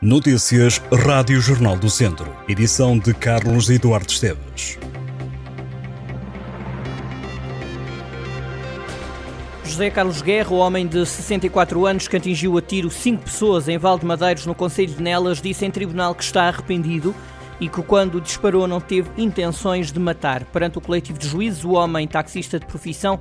Notícias Rádio Jornal do Centro. Edição de Carlos Eduardo Esteves. José Carlos Guerra, o homem de 64 anos que atingiu a tiro cinco pessoas em Val de Madeiros, no Conselho de Nelas, disse em tribunal que está arrependido e que quando disparou não teve intenções de matar. Perante o coletivo de juízes, o homem taxista de profissão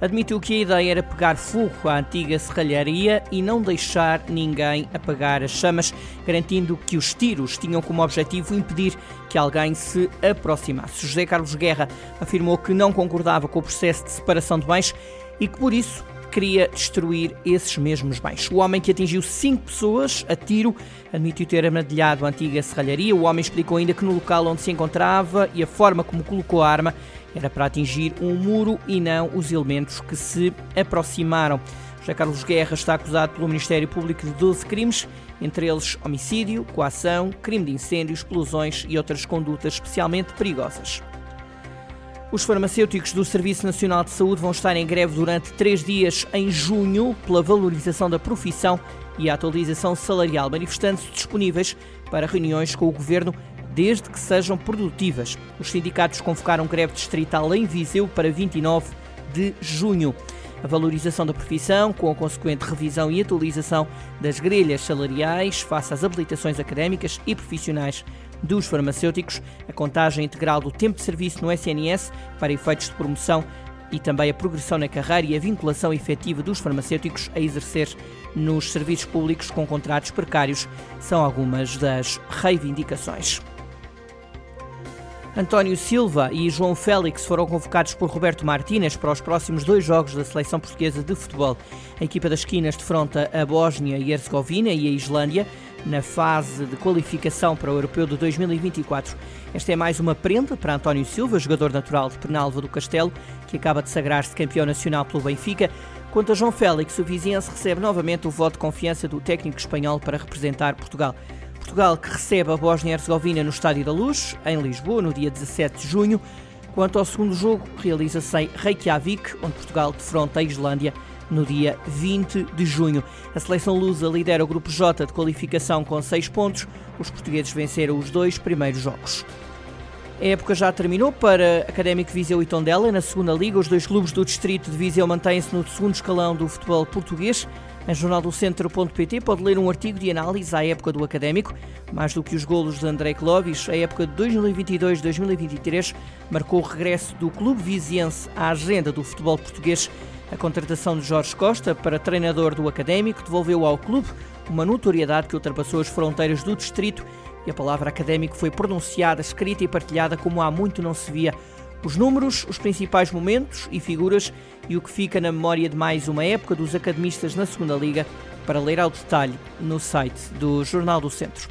admitiu que a ideia era pegar fogo à antiga serralharia e não deixar ninguém apagar as chamas, garantindo que os tiros tinham como objetivo impedir que alguém se aproximasse. José Carlos Guerra afirmou que não concordava com o processo de separação de bens e que por isso queria destruir esses mesmos bens. O homem que atingiu cinco pessoas a tiro admitiu ter amadilhado a antiga serralharia. O homem explicou ainda que no local onde se encontrava e a forma como colocou a arma era para atingir um muro e não os elementos que se aproximaram. José Carlos Guerra está acusado pelo Ministério Público de 12 crimes, entre eles homicídio, coação, crime de incêndio, explosões e outras condutas especialmente perigosas. Os farmacêuticos do Serviço Nacional de Saúde vão estar em greve durante três dias em junho pela valorização da profissão e a atualização salarial, manifestando-se disponíveis para reuniões com o Governo desde que sejam produtivas. Os sindicatos convocaram greve distrital em Viseu para 29 de junho. A valorização da profissão, com a consequente revisão e atualização das grelhas salariais face às habilitações académicas e profissionais dos farmacêuticos, a contagem integral do tempo de serviço no SNS para efeitos de promoção e também a progressão na carreira e a vinculação efetiva dos farmacêuticos a exercer nos serviços públicos com contratos precários são algumas das reivindicações. António Silva e João Félix foram convocados por Roberto Martínez para os próximos dois jogos da seleção portuguesa de futebol. A equipa das esquinas defronta a Bósnia e Herzegovina e a Islândia na fase de qualificação para o Europeu de 2024. Esta é mais uma prenda para António Silva, jogador natural de Penalva do Castelo, que acaba de sagrar-se campeão nacional pelo Benfica. Quanto a João Félix, o vizinhense recebe novamente o voto de confiança do técnico espanhol para representar Portugal. Portugal que recebe a Bósnia-Herzegovina no Estádio da Luz, em Lisboa, no dia 17 de junho. Quanto ao segundo jogo, realiza-se em Reykjavik, onde Portugal defronta a Islândia no dia 20 de junho. A seleção lusa lidera o grupo J de qualificação com 6 pontos. Os portugueses venceram os dois primeiros jogos. A época já terminou para Académico Viseu e Tondela. Na segunda liga, os dois clubes do distrito de Viseu mantêm-se no segundo escalão do futebol português. Em jornaldocentro.pt pode ler um artigo de análise à época do Académico. Mais do que os golos de André Clovis, a época de 2022-2023 marcou o regresso do clube viziense à agenda do futebol português. A contratação de Jorge Costa para treinador do Académico devolveu ao clube uma notoriedade que ultrapassou as fronteiras do distrito e a palavra académico foi pronunciada, escrita e partilhada como há muito não se via. Os números, os principais momentos e figuras e o que fica na memória de mais uma época dos academistas na Segunda Liga para ler ao detalhe no site do Jornal do Centro.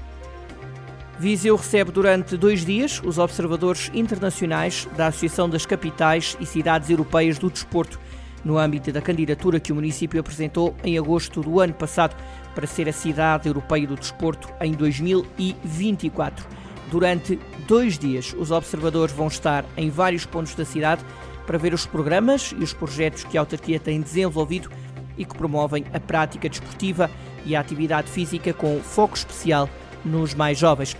Viseu recebe durante dois dias os observadores internacionais da Associação das Capitais e Cidades Europeias do Desporto no âmbito da candidatura que o município apresentou em agosto do ano passado para ser a cidade europeia do desporto em 2024. Durante dois dias, os observadores vão estar em vários pontos da cidade para ver os programas e os projetos que a autarquia tem desenvolvido e que promovem a prática desportiva e a atividade física com foco especial nos mais jovens.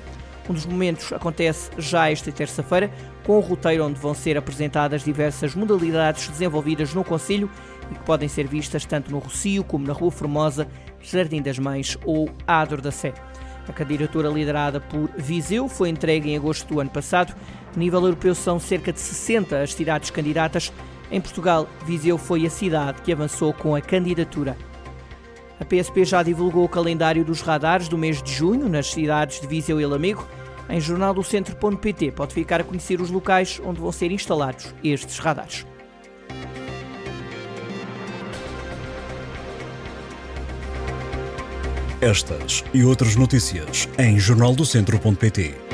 Um dos momentos acontece já esta terça-feira, com o roteiro onde vão ser apresentadas diversas modalidades desenvolvidas no Conselho e que podem ser vistas tanto no Rocio como na Rua Formosa, Jardim das Mães ou Ador da Sé. A candidatura liderada por Viseu foi entregue em agosto do ano passado. A nível europeu são cerca de 60 as cidades candidatas. Em Portugal, Viseu foi a cidade que avançou com a candidatura. A PSP já divulgou o calendário dos radares do mês de junho nas cidades de Viseu e Lamego em jornaldocentro.pt pode ficar a conhecer os locais onde vão ser instalados estes radares. Estas e outras notícias em jornaldocentro.pt.